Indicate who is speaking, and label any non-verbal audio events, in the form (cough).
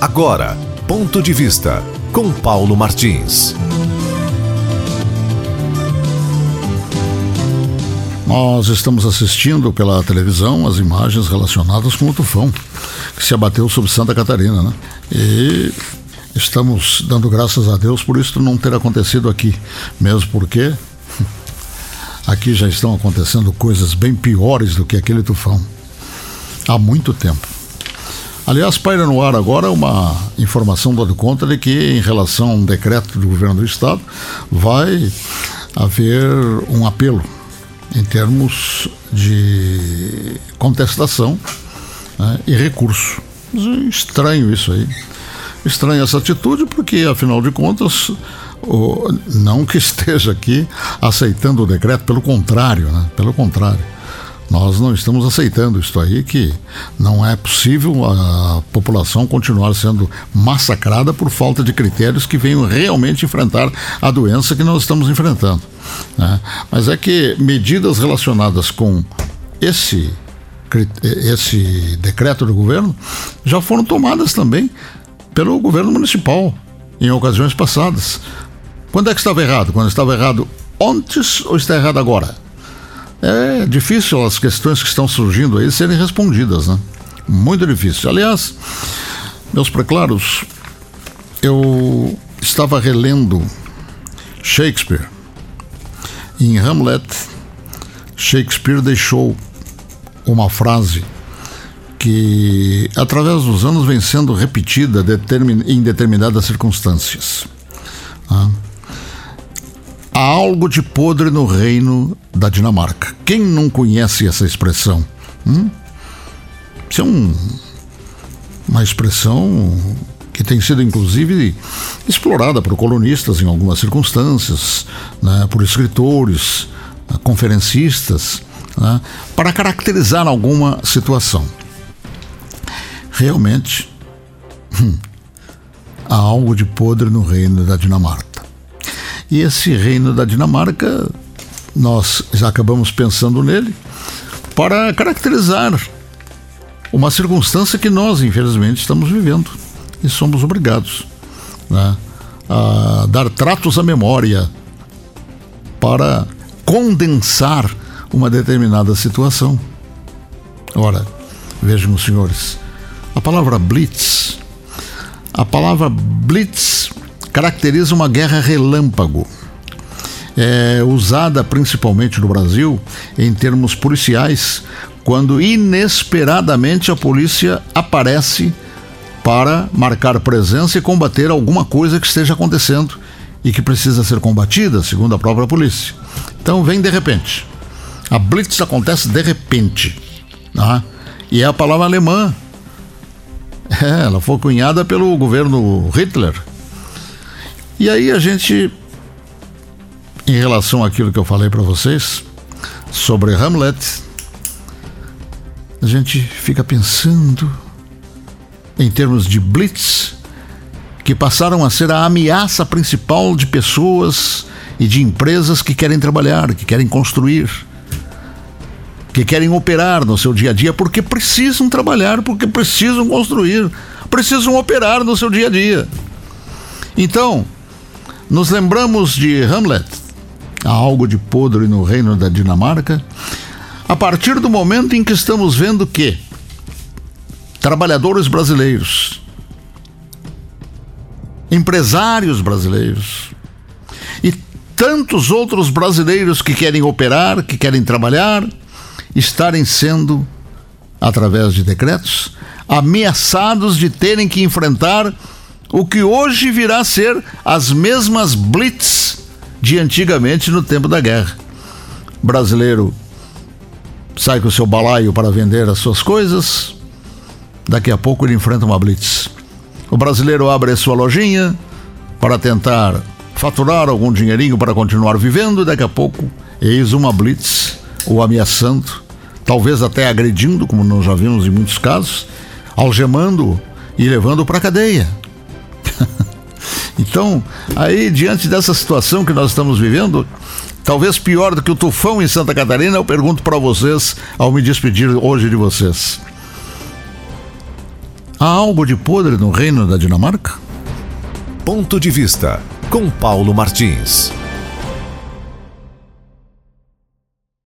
Speaker 1: Agora, ponto de vista com Paulo Martins.
Speaker 2: Nós estamos assistindo pela televisão as imagens relacionadas com o tufão que se abateu sobre Santa Catarina, né? E estamos dando graças a Deus por isso não ter acontecido aqui, mesmo porque (laughs) aqui já estão acontecendo coisas bem piores do que aquele tufão há muito tempo. Aliás, paira no ar agora uma informação dando conta de que, em relação a um decreto do governo do estado, vai haver um apelo em termos de contestação né, e recurso. Estranho isso aí. Estranho essa atitude, porque, afinal de contas, o, não que (laughs) esteja aqui aceitando o decreto, pelo contrário, né? Pelo contrário. Nós não estamos aceitando isso aí, que não é possível a população continuar sendo massacrada por falta de critérios que venham realmente enfrentar a doença que nós estamos enfrentando. Né? Mas é que medidas relacionadas com esse, esse decreto do governo já foram tomadas também pelo governo municipal em ocasiões passadas. Quando é que estava errado? Quando estava errado antes ou está errado agora? É difícil as questões que estão surgindo aí serem respondidas, né? Muito difícil. Aliás, meus preclaros, eu estava relendo Shakespeare. Em Hamlet, Shakespeare deixou uma frase que, através dos anos, vem sendo repetida em determinadas circunstâncias. Ah há algo de podre no reino da Dinamarca. Quem não conhece essa expressão? Hum? Isso é um, uma expressão que tem sido inclusive explorada por colonistas em algumas circunstâncias, né, por escritores, né, conferencistas, né, para caracterizar alguma situação. Realmente, hum, há algo de podre no reino da Dinamarca. E esse reino da Dinamarca, nós já acabamos pensando nele para caracterizar uma circunstância que nós, infelizmente, estamos vivendo e somos obrigados né, a dar tratos à memória para condensar uma determinada situação. Ora, vejam, senhores, a palavra blitz, a palavra blitz caracteriza uma guerra relâmpago. É usada principalmente no Brasil em termos policiais, quando inesperadamente a polícia aparece para marcar presença e combater alguma coisa que esteja acontecendo e que precisa ser combatida, segundo a própria polícia. Então vem de repente. A Blitz acontece de repente. Né? E é a palavra alemã. É, ela foi cunhada pelo governo Hitler e aí a gente, em relação àquilo que eu falei para vocês sobre Hamlet, a gente fica pensando em termos de blitz, que passaram a ser a ameaça principal de pessoas e de empresas que querem trabalhar, que querem construir, que querem operar no seu dia a dia porque precisam trabalhar, porque precisam construir, precisam operar no seu dia a dia. Então, nos lembramos de Hamlet, há algo de podre no reino da Dinamarca, a partir do momento em que estamos vendo que trabalhadores brasileiros, empresários brasileiros e tantos outros brasileiros que querem operar, que querem trabalhar, estarem sendo, através de decretos, ameaçados de terem que enfrentar o que hoje virá a ser as mesmas blitz de antigamente no tempo da guerra. O brasileiro sai com o seu balaio para vender as suas coisas, daqui a pouco ele enfrenta uma blitz. O brasileiro abre a sua lojinha para tentar faturar algum dinheirinho para continuar vivendo, daqui a pouco eis uma blitz o ameaçando, talvez até agredindo, como nós já vimos em muitos casos, algemando e levando para a cadeia. Então, aí, diante dessa situação que nós estamos vivendo, talvez pior do que o tufão em Santa Catarina, eu pergunto para vocês, ao me despedir hoje de vocês: Há algo de podre no reino da Dinamarca?
Speaker 1: Ponto de vista com Paulo Martins.